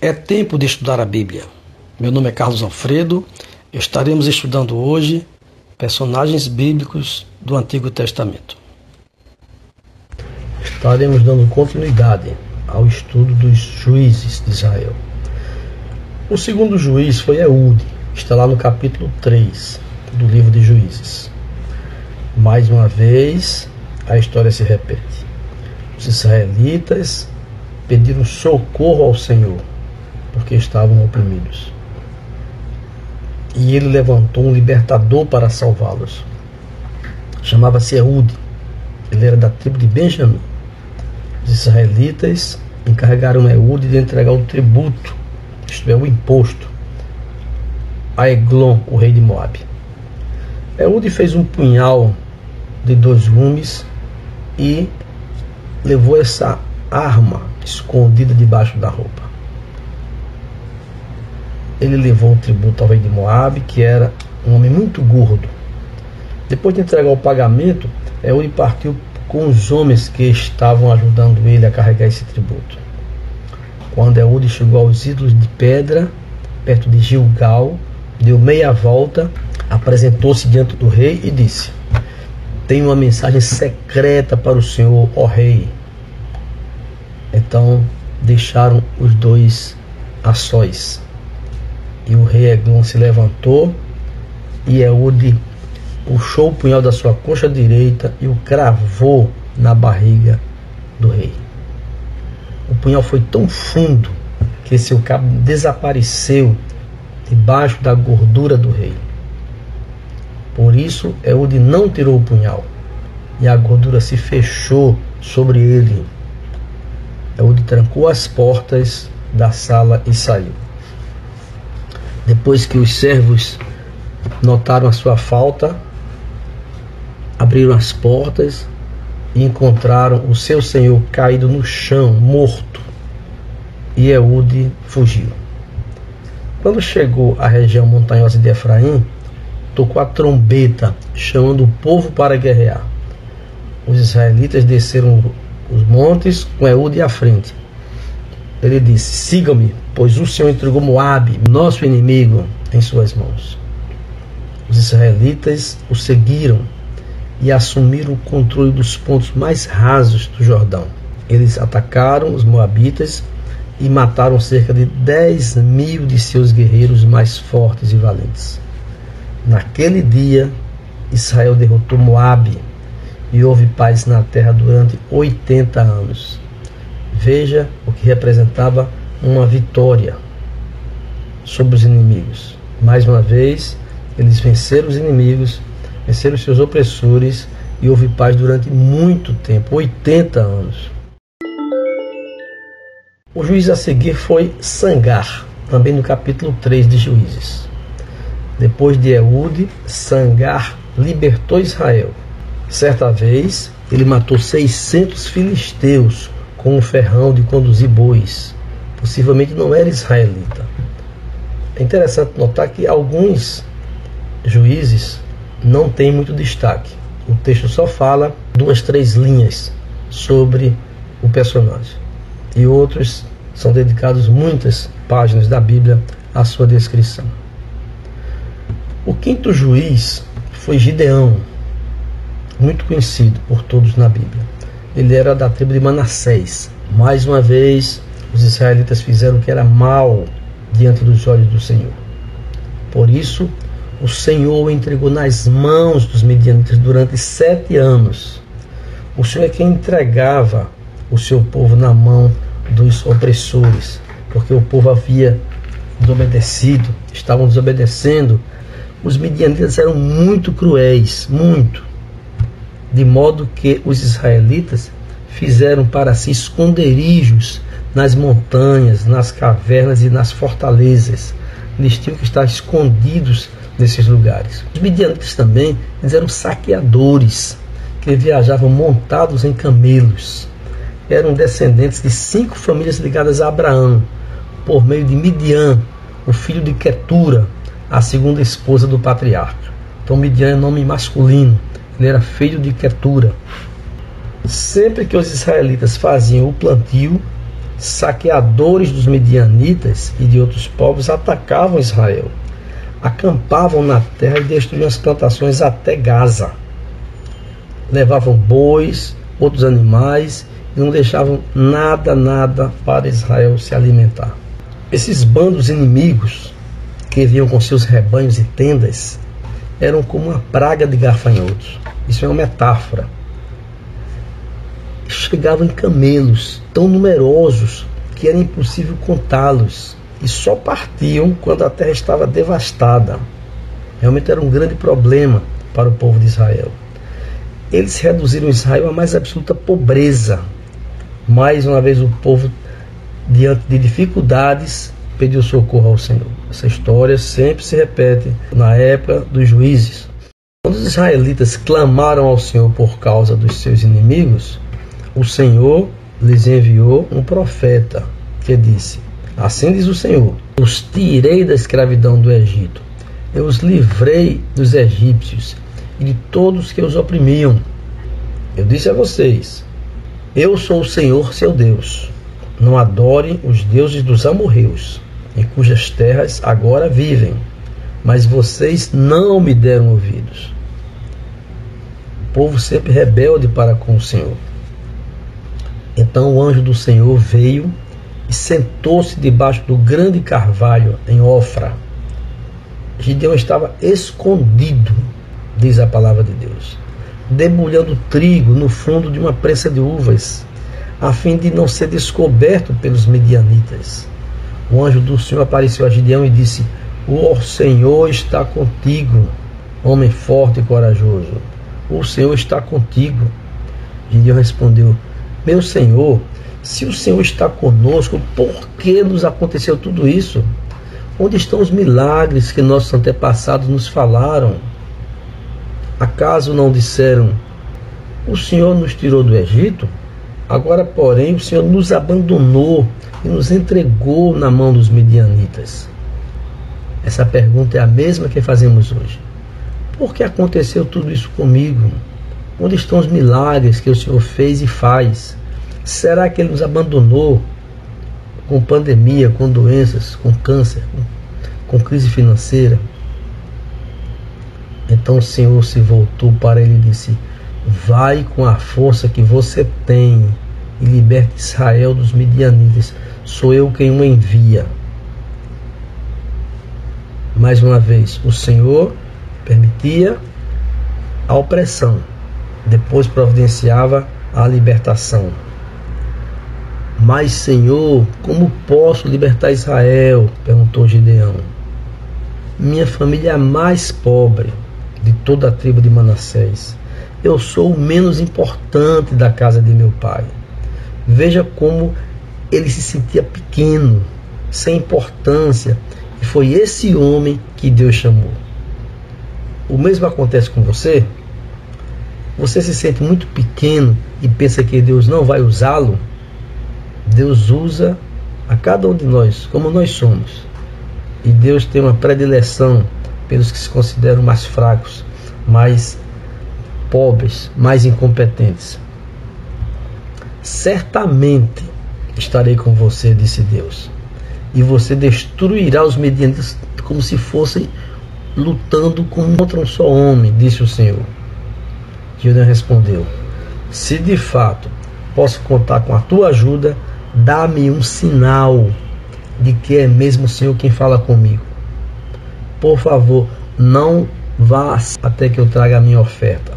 É tempo de estudar a Bíblia. Meu nome é Carlos Alfredo. Estaremos estudando hoje personagens bíblicos do Antigo Testamento. Estaremos dando continuidade ao estudo dos juízes de Israel. O segundo juiz foi Eude, está lá no capítulo 3 do livro de Juízes. Mais uma vez, a história se repete. Os israelitas pediram socorro ao Senhor porque estavam oprimidos. E ele levantou um libertador para salvá-los. Chamava-se Eude. Ele era da tribo de Benjamim. Os israelitas encarregaram Eude de entregar o tributo, isto é, o imposto, a Eglon, o rei de Moabe. Eude fez um punhal de dois gumes e levou essa arma escondida debaixo da roupa ele levou o tributo ao rei de Moabe, que era um homem muito gordo. Depois de entregar o pagamento, Eude partiu com os homens que estavam ajudando ele a carregar esse tributo. Quando Eude chegou aos ídolos de pedra, perto de Gilgal, deu meia volta, apresentou-se diante do rei e disse: Tenho uma mensagem secreta para o senhor, ó rei. Então deixaram os dois a sós. E o rei Eglon se levantou e Eude puxou o punhal da sua coxa direita e o cravou na barriga do rei. O punhal foi tão fundo que seu cabo desapareceu debaixo da gordura do rei. Por isso, Eude não tirou o punhal e a gordura se fechou sobre ele. Eude trancou as portas da sala e saiu. Depois que os servos notaram a sua falta, abriram as portas e encontraram o seu senhor caído no chão, morto. E Eude fugiu. Quando chegou à região montanhosa de Efraim, tocou a trombeta, chamando o povo para guerrear. Os israelitas desceram os montes com Eude à frente. Ele disse: Sigam-me, pois o Senhor entregou Moabe, nosso inimigo, em suas mãos. Os israelitas o seguiram e assumiram o controle dos pontos mais rasos do Jordão. Eles atacaram os moabitas e mataram cerca de 10 mil de seus guerreiros mais fortes e valentes. Naquele dia, Israel derrotou Moabe e houve paz na terra durante 80 anos. Veja o que representava uma vitória sobre os inimigos. Mais uma vez, eles venceram os inimigos, venceram seus opressores e houve paz durante muito tempo 80 anos. O juiz a seguir foi Sangar, também no capítulo 3 de Juízes. Depois de Eude, Sangar libertou Israel. Certa vez, ele matou 600 filisteus com um ferrão de conduzir bois. Possivelmente não era israelita. É interessante notar que alguns juízes não têm muito destaque. O texto só fala duas, três linhas sobre o personagem. E outros são dedicados muitas páginas da Bíblia à sua descrição. O quinto juiz foi Gideão, muito conhecido por todos na Bíblia ele era da tribo de Manassés. Mais uma vez, os israelitas fizeram o que era mal diante dos olhos do Senhor. Por isso, o Senhor o entregou nas mãos dos medianitas durante sete anos. O Senhor é quem entregava o seu povo na mão dos opressores, porque o povo havia desobedecido, estavam desobedecendo. Os medianitas eram muito cruéis, muito de modo que os israelitas fizeram para si esconderijos nas montanhas, nas cavernas e nas fortalezas. Eles tinham que estar escondidos nesses lugares. Os midianitas também eram saqueadores que viajavam montados em camelos. Eram descendentes de cinco famílias ligadas a Abraão, por meio de Midian, o filho de Quetura, a segunda esposa do patriarca. Então Midian é nome masculino, ele era filho de Ketura. Sempre que os israelitas faziam o plantio, saqueadores dos medianitas e de outros povos atacavam Israel, acampavam na terra e destruíam as plantações até Gaza. Levavam bois, outros animais não deixavam nada, nada para Israel se alimentar. Esses bandos inimigos que vinham com seus rebanhos e tendas eram como uma praga de gafanhotos. Isso é uma metáfora. Chegavam em camelos tão numerosos que era impossível contá-los e só partiam quando a terra estava devastada. Realmente era um grande problema para o povo de Israel. Eles reduziram Israel à mais absoluta pobreza. Mais uma vez o povo, diante de dificuldades, pediu socorro ao Senhor. Essa história sempre se repete na época dos juízes. Quando os israelitas clamaram ao Senhor por causa dos seus inimigos, o Senhor lhes enviou um profeta que disse: Assim diz o Senhor: Os tirei da escravidão do Egito, eu os livrei dos egípcios e de todos que os oprimiam. Eu disse a vocês: Eu sou o Senhor seu Deus. Não adorem os deuses dos amorreus, em cujas terras agora vivem, mas vocês não me deram ouvidos. O povo sempre rebelde para com o Senhor. Então o anjo do Senhor veio e sentou-se debaixo do grande carvalho em Ofra. Gideão estava escondido, diz a palavra de Deus, debulhando trigo no fundo de uma prensa de uvas, a fim de não ser descoberto pelos medianitas o anjo do Senhor apareceu a Gideão e disse: O Senhor está contigo, homem forte e corajoso. O Senhor está contigo. Gideão respondeu: Meu Senhor, se o Senhor está conosco, por que nos aconteceu tudo isso? Onde estão os milagres que nossos antepassados nos falaram? Acaso não disseram: O Senhor nos tirou do Egito? Agora, porém, o Senhor nos abandonou e nos entregou na mão dos medianitas? Essa pergunta é a mesma que fazemos hoje. Por que aconteceu tudo isso comigo? Onde estão os milagres que o Senhor fez e faz? Será que Ele nos abandonou com pandemia, com doenças, com câncer, com, com crise financeira? Então o Senhor se voltou para ele e disse: Vai com a força que você tem e liberte Israel dos midianitas sou eu quem o envia. Mais uma vez, o Senhor permitia a opressão, depois providenciava a libertação. Mas, Senhor, como posso libertar Israel? perguntou Gideão. Minha família é a mais pobre de toda a tribo de Manassés. Eu sou o menos importante da casa de meu pai. Veja como ele se sentia pequeno, sem importância, e foi esse homem que Deus chamou. O mesmo acontece com você? Você se sente muito pequeno e pensa que Deus não vai usá-lo? Deus usa a cada um de nós, como nós somos. E Deus tem uma predileção pelos que se consideram mais fracos, mais pobres, mais incompetentes. Certamente estarei com você, disse Deus. E você destruirá os medianitas como se fossem lutando contra um só homem, disse o Senhor. Gideon respondeu: Se de fato posso contar com a tua ajuda, dá-me um sinal de que é mesmo o Senhor quem fala comigo. Por favor, não vá até que eu traga a minha oferta.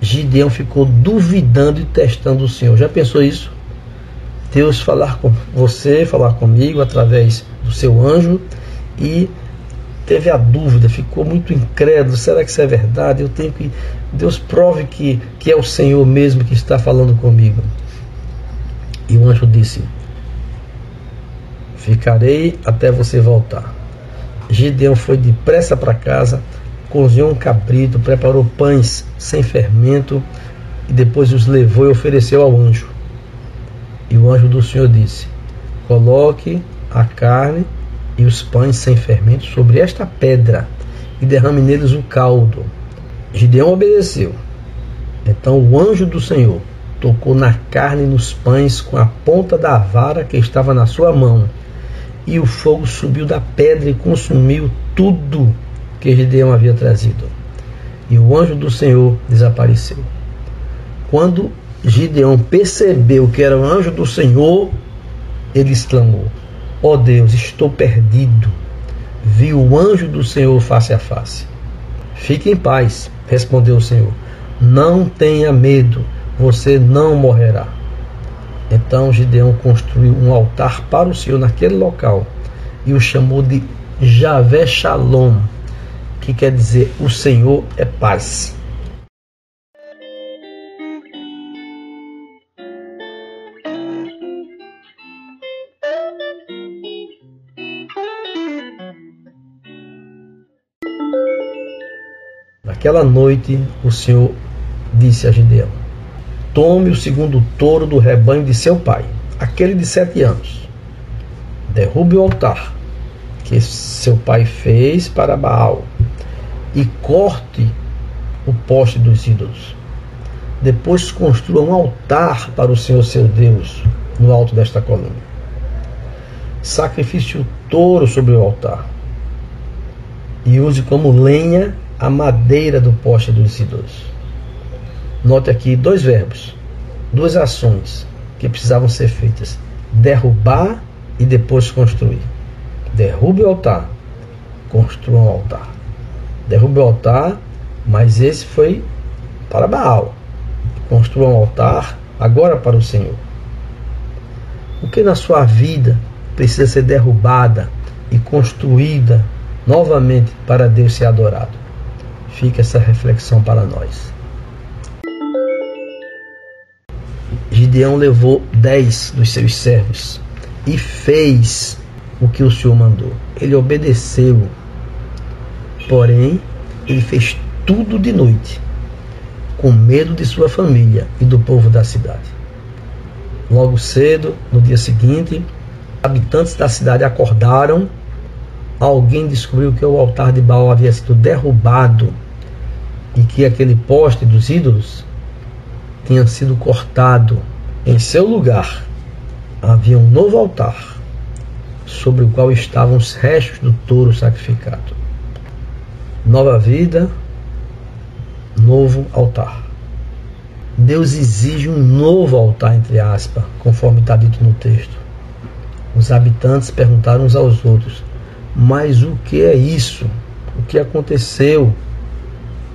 Gideão ficou duvidando e testando o Senhor. Já pensou isso? Deus falar com você, falar comigo através do seu anjo e teve a dúvida, ficou muito incrédulo, será que isso é verdade? Eu tenho que Deus prove que, que é o Senhor mesmo que está falando comigo. E o anjo disse: Ficarei até você voltar. Gideão foi depressa para casa, cozinhou um cabrito, preparou pães sem fermento e depois os levou e ofereceu ao anjo. E o anjo do Senhor disse: Coloque a carne e os pães sem fermento sobre esta pedra e derrame neles o caldo. Gideão obedeceu. Então o anjo do Senhor tocou na carne e nos pães com a ponta da vara que estava na sua mão. E o fogo subiu da pedra e consumiu tudo que Gideão havia trazido. E o anjo do Senhor desapareceu. Quando Gideão percebeu que era o anjo do Senhor, ele exclamou: Ó oh Deus, estou perdido. Vi o anjo do Senhor face a face. Fique em paz, respondeu o Senhor. Não tenha medo você não morrerá. Então Gideão construiu um altar para o Senhor naquele local e o chamou de Javé Shalom, que quer dizer o Senhor é paz. Naquela noite, o Senhor disse a Gideão: Tome o segundo touro do rebanho de seu pai, aquele de sete anos. Derrube o altar que seu pai fez para Baal e corte o poste dos ídolos. Depois construa um altar para o Senhor seu Deus no alto desta coluna. Sacrifício o touro sobre o altar e use como lenha a madeira do poste dos ídolos. Note aqui dois verbos, duas ações que precisavam ser feitas: derrubar e depois construir. Derrube o altar, construa um altar. Derrube o altar, mas esse foi para Baal. Construa um altar agora para o Senhor. O que na sua vida precisa ser derrubada e construída novamente para Deus ser adorado? Fica essa reflexão para nós. Gideão levou dez dos seus servos e fez o que o Senhor mandou. Ele obedeceu. Porém, ele fez tudo de noite, com medo de sua família e do povo da cidade. Logo cedo, no dia seguinte, habitantes da cidade acordaram. Alguém descobriu que o altar de Baal havia sido derrubado e que aquele poste dos ídolos tinha sido cortado. Em seu lugar havia um novo altar, sobre o qual estavam os restos do touro sacrificado. Nova vida, novo altar. Deus exige um novo altar, entre aspas, conforme está dito no texto. Os habitantes perguntaram uns aos outros: Mas o que é isso? O que aconteceu?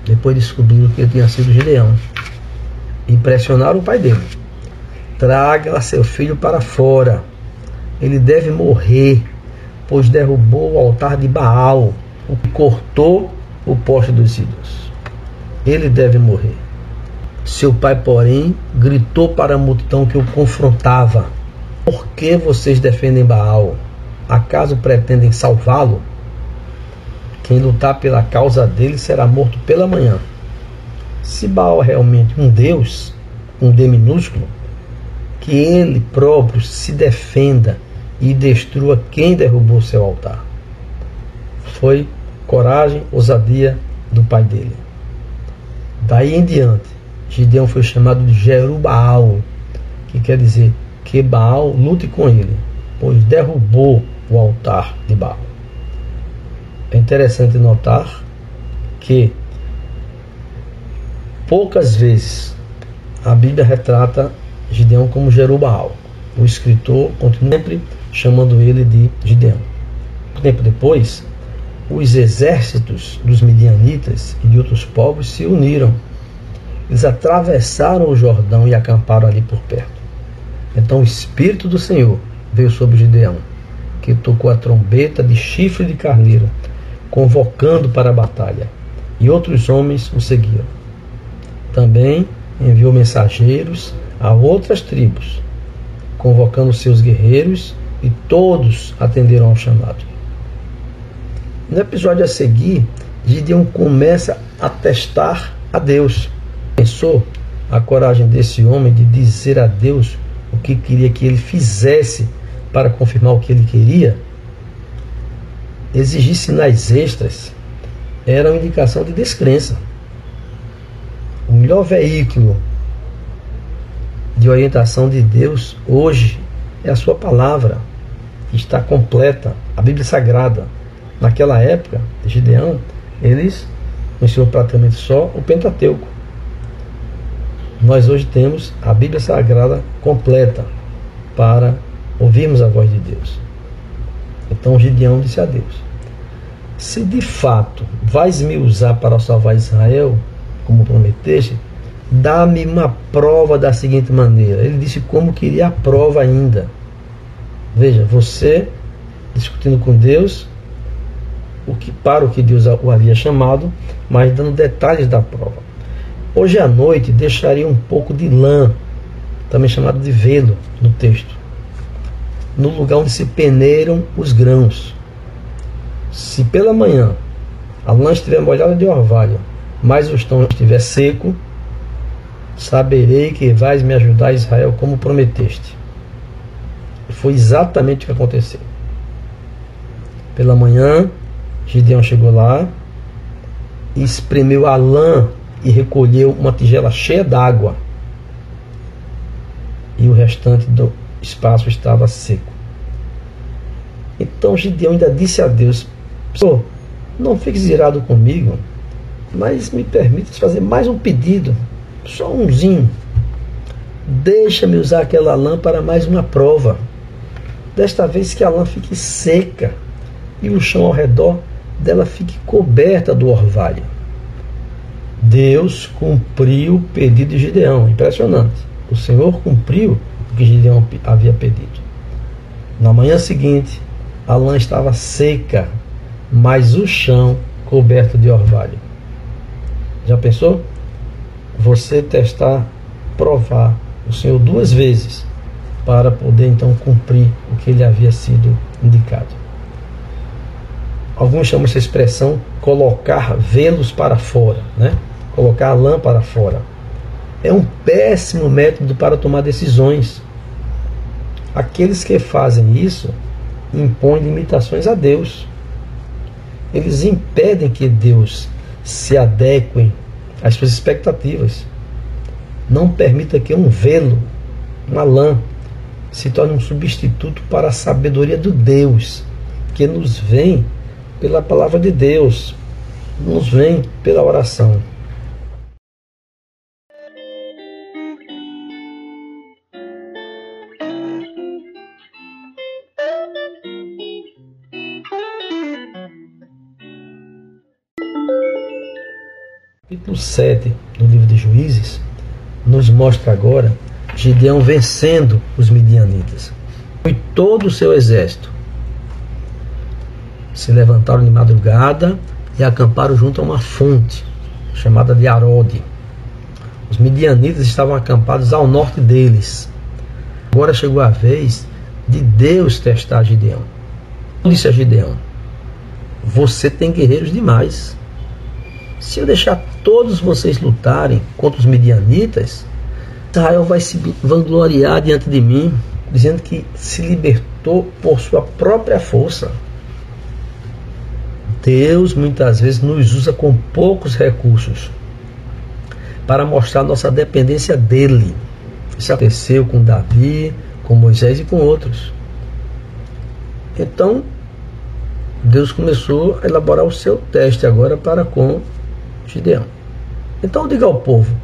Depois descobriram que tinha sido Gideão impressionar o pai dele. Traga seu filho para fora. Ele deve morrer, pois derrubou o altar de Baal, o que cortou o poste dos ídolos. Ele deve morrer. Seu pai, porém, gritou para a multidão que o confrontava: Por que vocês defendem Baal? Acaso pretendem salvá-lo? Quem lutar pela causa dele será morto pela manhã. Se Baal é realmente um Deus, um D minúsculo, que ele próprio se defenda e destrua quem derrubou seu altar. Foi coragem, ousadia do pai dele. Daí em diante, Gideão foi chamado de Jerubaal, que quer dizer que Baal lute com ele, pois derrubou o altar de Baal. É interessante notar que Poucas vezes a Bíblia retrata Gideão como Jerubaal. O escritor continua sempre chamando ele de Gideão. Um tempo depois, os exércitos dos midianitas e de outros povos se uniram. Eles atravessaram o Jordão e acamparam ali por perto. Então o Espírito do Senhor veio sobre Gideão, que tocou a trombeta de chifre de carneiro, convocando para a batalha, e outros homens o seguiram. Também enviou mensageiros a outras tribos, convocando seus guerreiros e todos atenderam ao chamado. No episódio a seguir, Gideon começa a testar a Deus. Pensou a coragem desse homem de dizer a Deus o que queria que ele fizesse para confirmar o que ele queria? exigir sinais extras era uma indicação de descrença. O melhor veículo de orientação de Deus hoje é a sua palavra, que está completa, a Bíblia Sagrada. Naquela época de Gideão, eles conheciam praticamente só o Pentateuco. Nós hoje temos a Bíblia Sagrada completa para ouvirmos a voz de Deus. Então Gideão disse a Deus: Se de fato vais me usar para salvar Israel, como prometeste, dá-me uma prova da seguinte maneira. Ele disse como queria a prova ainda. Veja, você discutindo com Deus o que para o que Deus o havia chamado, mas dando detalhes da prova. Hoje à noite deixaria um pouco de lã, também chamado de velo, no texto, no lugar onde se peneiram os grãos. Se pela manhã a lã estiver molhada de orvalho, mas o estão estiver seco, saberei que vais me ajudar, Israel, como prometeste. Foi exatamente o que aconteceu. Pela manhã, Gideão chegou lá espremeu a lã e recolheu uma tigela cheia d'água. E o restante do espaço estava seco. Então Gideão ainda disse a Deus: Senhor, não fiques irado comigo, mas me permita fazer mais um pedido, só umzinho. Deixa-me usar aquela lã para mais uma prova. Desta vez que a lã fique seca e o chão ao redor dela fique coberta do orvalho. Deus cumpriu o pedido de Gideão. Impressionante. O Senhor cumpriu o que Gideão havia pedido. Na manhã seguinte, a lã estava seca, mas o chão coberto de orvalho. Já pensou? Você testar, provar o Senhor duas vezes para poder então cumprir o que ele havia sido indicado. Alguns chamam essa expressão colocar velos para fora, né? colocar a lâmpada fora. É um péssimo método para tomar decisões. Aqueles que fazem isso impõem limitações a Deus. Eles impedem que Deus se adeque às suas expectativas. Não permita que um velo, uma lã, se torne um substituto para a sabedoria do Deus, que nos vem pela palavra de Deus, nos vem pela oração. Capítulo 7 do livro de Juízes nos mostra agora Gideão vencendo os midianitas. E todo o seu exército se levantaram de madrugada e acamparam junto a uma fonte chamada de Arode. Os midianitas estavam acampados ao norte deles. Agora chegou a vez de Deus testar Gideão. Disse a Gideão: Você tem guerreiros demais. Se eu deixar todos vocês lutarem contra os midianitas, Israel vai se vangloriar diante de mim, dizendo que se libertou por sua própria força. Deus muitas vezes nos usa com poucos recursos para mostrar nossa dependência dele. Isso aconteceu com Davi, com Moisés e com outros. Então, Deus começou a elaborar o seu teste agora para com Gideão. Então diga ao povo: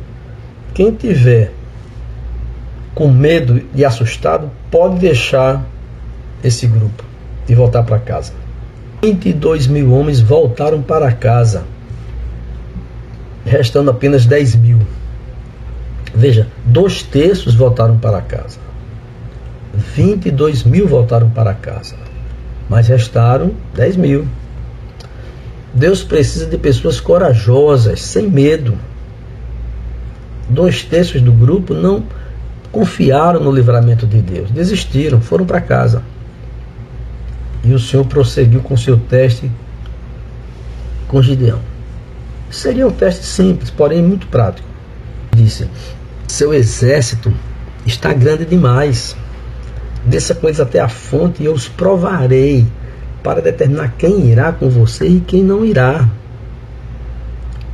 quem tiver com medo e assustado, pode deixar esse grupo e voltar para casa. 22 mil homens voltaram para casa, restando apenas 10 mil. Veja, dois terços voltaram para casa. 22 mil voltaram para casa, mas restaram 10 mil. Deus precisa de pessoas corajosas, sem medo. Dois terços do grupo não confiaram no livramento de Deus, desistiram, foram para casa. E o Senhor prosseguiu com seu teste com Gideão. Seria um teste simples, porém muito prático. Disse: Seu exército está grande demais. Desça com eles até a fonte e eu os provarei para determinar quem irá com você e quem não irá.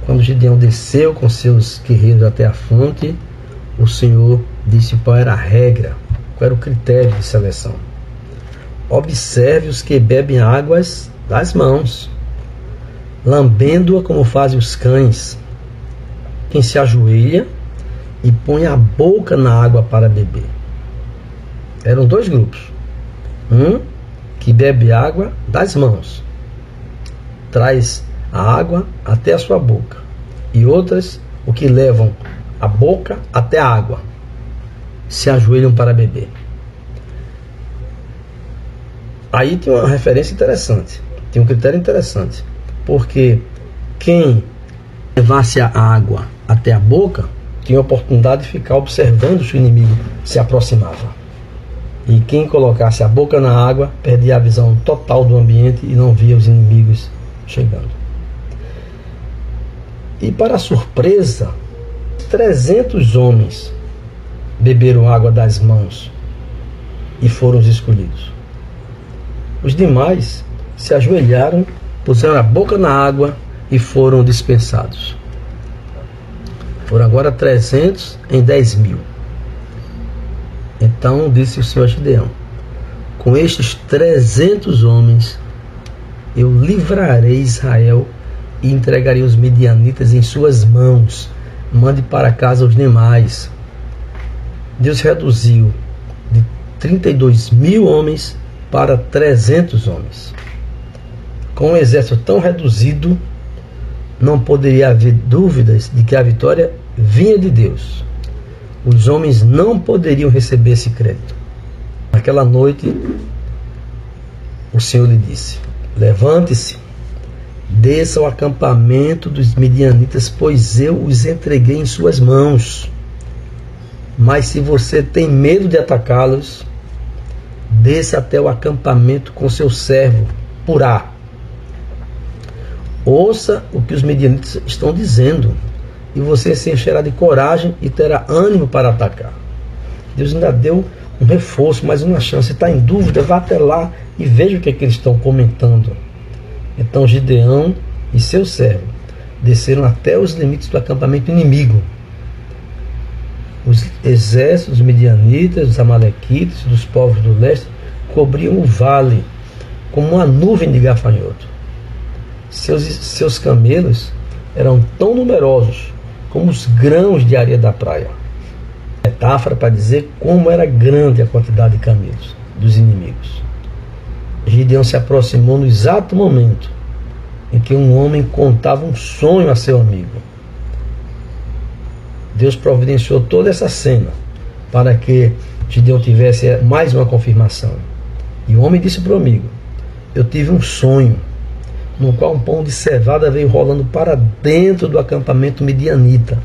Quando Gideão desceu com seus guerreiros até a fonte, o Senhor disse qual era a regra, qual era o critério de seleção. Observe os que bebem águas das mãos, lambendo-a como fazem os cães. Quem se ajoelha e põe a boca na água para beber. Eram dois grupos. Um que bebe água das mãos, traz a água até a sua boca, e outras o que levam a boca até a água, se ajoelham para beber. Aí tem uma referência interessante, tem um critério interessante, porque quem levasse a água até a boca tinha a oportunidade de ficar observando se o inimigo se aproximava. E quem colocasse a boca na água perdia a visão total do ambiente e não via os inimigos chegando. E para surpresa, 300 homens beberam água das mãos e foram os escolhidos. Os demais se ajoelharam, puseram a boca na água e foram dispensados. Foram agora 300 em 10 mil. Então disse o Senhor Gideão: Com estes 300 homens eu livrarei Israel e entregarei os medianitas em suas mãos. Mande para casa os demais. Deus reduziu de 32 mil homens para 300 homens. Com um exército tão reduzido, não poderia haver dúvidas de que a vitória vinha de Deus. Os homens não poderiam receber esse crédito. Naquela noite, o Senhor lhe disse: Levante-se, desça ao acampamento dos midianitas, pois eu os entreguei em suas mãos. Mas se você tem medo de atacá-los, desça até o acampamento com seu servo, Purá. Ouça o que os medianitas estão dizendo, e você se encherá de coragem e terá ânimo para atacar. Deus ainda deu um reforço, mais uma chance. Está em dúvida, vá até lá e veja o que, é que eles estão comentando. Então Gideão e seu servo desceram até os limites do acampamento inimigo. Os exércitos medianitas, dos amalequitas, dos povos do leste cobriam o vale como uma nuvem de gafanhoto. Seus, seus camelos eram tão numerosos como os grãos de areia da praia. Metáfora para dizer como era grande a quantidade de camelos dos inimigos. Gideão se aproximou no exato momento em que um homem contava um sonho a seu amigo. Deus providenciou toda essa cena para que Gideão tivesse mais uma confirmação. E o homem disse para o amigo: Eu tive um sonho no qual um pão de cevada veio rolando para dentro do acampamento midianita.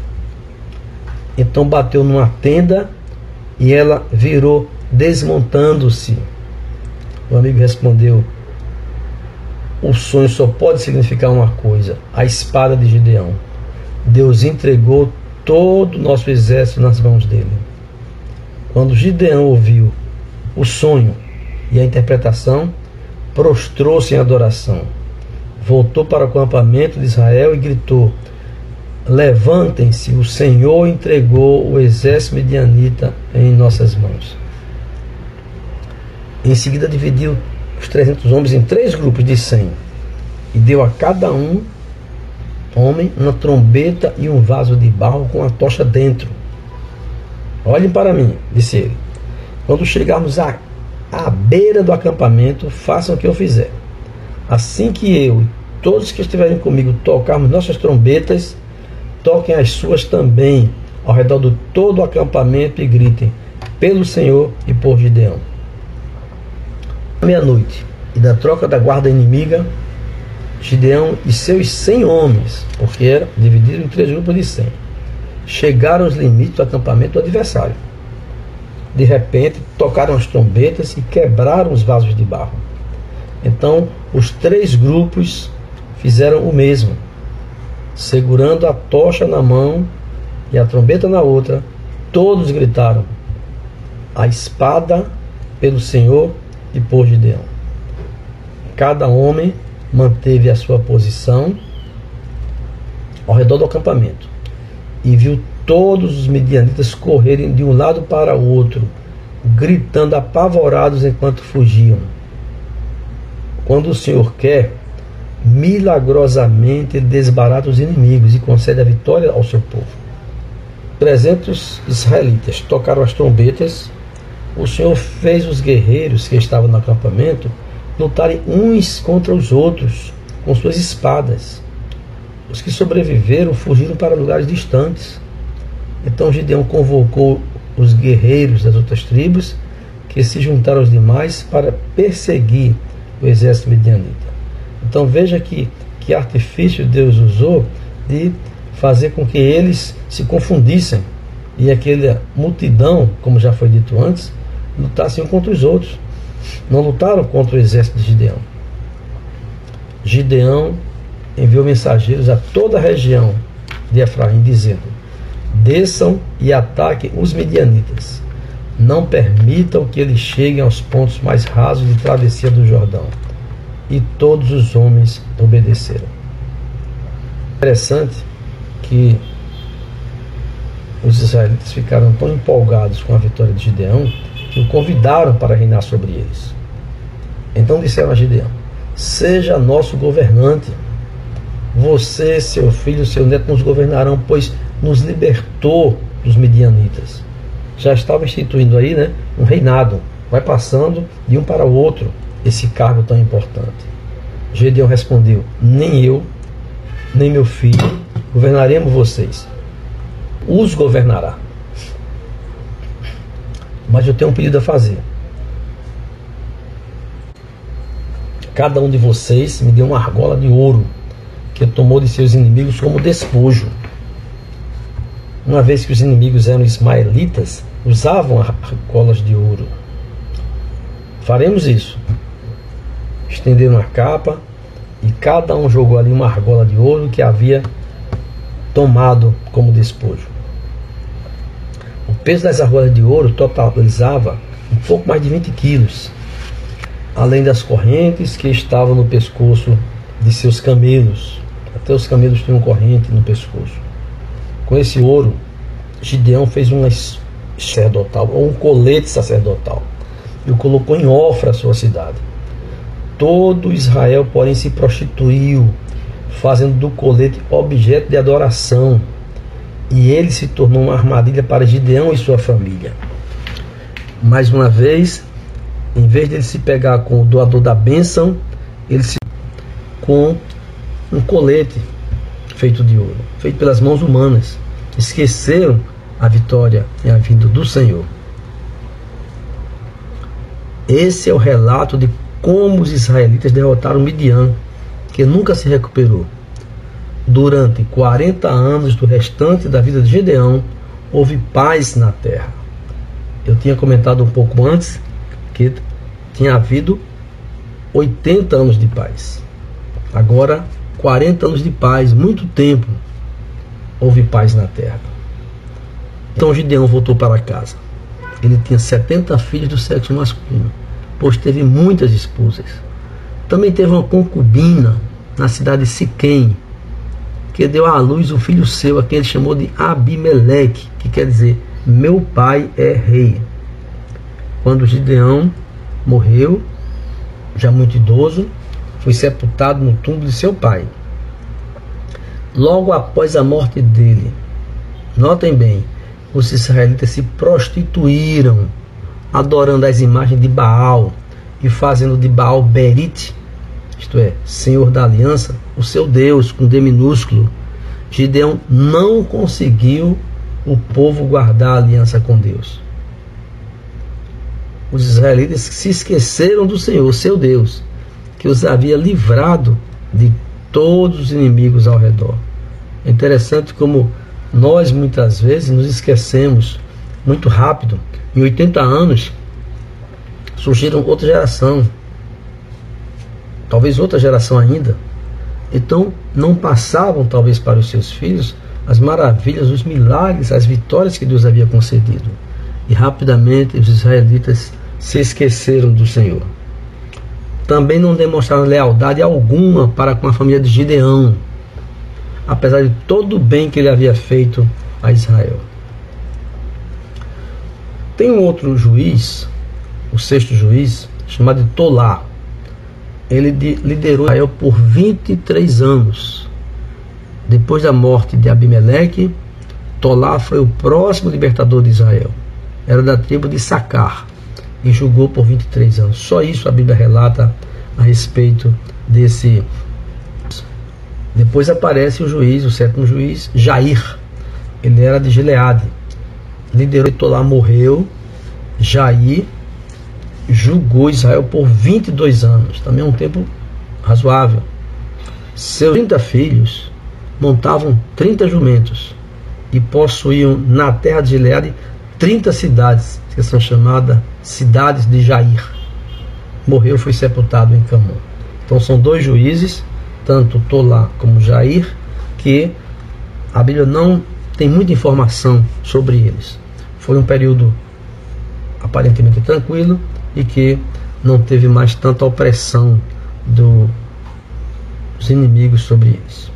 Então bateu numa tenda e ela virou desmontando-se. O amigo respondeu: O sonho só pode significar uma coisa: a espada de Gideão. Deus entregou todo o nosso exército nas mãos dele. Quando Gideão ouviu o sonho e a interpretação, prostrou-se em adoração voltou para o acampamento de Israel e gritou: Levantem-se, o Senhor entregou o exército medianita em nossas mãos. Em seguida, dividiu os 300 homens em três grupos de 100 e deu a cada um homem uma trombeta e um vaso de barro com a tocha dentro. Olhem para mim, disse ele. Quando chegarmos à, à beira do acampamento, façam o que eu fizer. Assim que eu e todos que estiverem comigo tocarmos nossas trombetas, toquem as suas também ao redor de todo o acampamento e gritem pelo Senhor e por Gideão. Meia-noite e da troca da guarda inimiga, Gideão e seus cem homens, porque era dividido em três grupos de cem, chegaram aos limites do acampamento do adversário. De repente, tocaram as trombetas e quebraram os vasos de barro. Então, os três grupos fizeram o mesmo, segurando a tocha na mão e a trombeta na outra, todos gritaram: A espada pelo Senhor e por Gideão. Cada homem manteve a sua posição ao redor do acampamento e viu todos os midianitas correrem de um lado para o outro, gritando apavorados enquanto fugiam. Quando o Senhor quer, milagrosamente desbarata os inimigos e concede a vitória ao seu povo. 300 israelitas tocaram as trombetas. O Senhor fez os guerreiros que estavam no acampamento lutarem uns contra os outros com suas espadas. Os que sobreviveram fugiram para lugares distantes. Então Gideão convocou os guerreiros das outras tribos que se juntaram aos demais para perseguir o exército medianita. Então veja que, que artifício Deus usou de fazer com que eles se confundissem e aquela multidão, como já foi dito antes, lutassem um contra os outros. Não lutaram contra o exército de Gideão. Gideão enviou mensageiros a toda a região de Efraim, dizendo: Desçam e ataquem os medianitas. Não permitam que eles cheguem aos pontos mais rasos de travessia do Jordão e todos os homens obedeceram. Interessante que os israelitas ficaram tão empolgados com a vitória de Gideão que o convidaram para reinar sobre eles. Então disseram a Gideão: Seja nosso governante. Você, seu filho, seu neto nos governarão, pois nos libertou dos midianitas. Já estava instituindo aí, né, um reinado. Vai passando de um para o outro esse cargo tão importante? Gedeão respondeu: Nem eu, nem meu filho governaremos vocês. Os governará. Mas eu tenho um pedido a fazer. Cada um de vocês me deu uma argola de ouro que tomou de seus inimigos como despojo. Uma vez que os inimigos eram ismaelitas, usavam argolas de ouro. Faremos isso estenderam a capa e cada um jogou ali uma argola de ouro que havia tomado como despojo. O peso das argolas de ouro totalizava um pouco mais de 20 quilos, além das correntes que estavam no pescoço de seus camelos. Até os camelos tinham corrente no pescoço. Com esse ouro, Gideão fez um sacerdotal, ou um colete sacerdotal, e o colocou em Ofra, a sua cidade Todo Israel, porém, se prostituiu, fazendo do colete objeto de adoração. E ele se tornou uma armadilha para Gideão e sua família. Mais uma vez, em vez de ele se pegar com o doador da bênção, ele se com um colete feito de ouro, feito pelas mãos humanas. Esqueceram a vitória e a vinda do Senhor. Esse é o relato de como os israelitas derrotaram Midian, que nunca se recuperou. Durante 40 anos do restante da vida de Gedeão, houve paz na terra. Eu tinha comentado um pouco antes que tinha havido 80 anos de paz. Agora, 40 anos de paz, muito tempo, houve paz na terra. Então Gideão voltou para casa. Ele tinha 70 filhos do sexo masculino pois teve muitas esposas. Também teve uma concubina na cidade de Siquém, que deu à luz um filho seu, a quem ele chamou de Abimeleque, que quer dizer, meu pai é rei. Quando Gideão morreu, já muito idoso, foi sepultado no túmulo de seu pai. Logo após a morte dele, notem bem, os israelitas se prostituíram adorando as imagens de Baal e fazendo de Baal Berit, isto é, Senhor da Aliança, o seu Deus com D minúsculo. Gideão não conseguiu o povo guardar a aliança com Deus. Os israelitas se esqueceram do Senhor, seu Deus, que os havia livrado de todos os inimigos ao redor. É interessante como nós muitas vezes nos esquecemos muito rápido em 80 anos, surgiram outra geração, talvez outra geração ainda. Então, não passavam, talvez, para os seus filhos as maravilhas, os milagres, as vitórias que Deus havia concedido. E rapidamente os israelitas se esqueceram do Senhor. também não demonstraram lealdade alguma para com a família de Gideão, apesar de todo o bem que ele havia feito a Israel. Tem um outro juiz, o sexto juiz, chamado de Tolá. Ele liderou Israel por 23 anos. Depois da morte de Abimeleque, Tolá foi o próximo libertador de Israel. Era da tribo de Sacar e julgou por 23 anos. Só isso a Bíblia relata a respeito desse. Depois aparece o juiz, o sétimo juiz, Jair. Ele era de Gileade. Liderou Tolá, morreu. Jair julgou Israel por 22 anos. Também é um tempo razoável. Seus 30 filhos montavam 30 jumentos e possuíam na terra de Gileade 30 cidades, que são chamadas cidades de Jair. Morreu, foi sepultado em Camon. Então são dois juízes, tanto Tolá como Jair, que a Bíblia não tem muita informação sobre eles. Foi um período aparentemente tranquilo e que não teve mais tanta opressão do, dos inimigos sobre eles.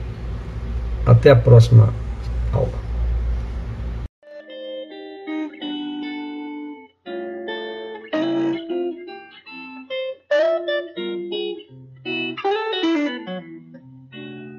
Até a próxima aula.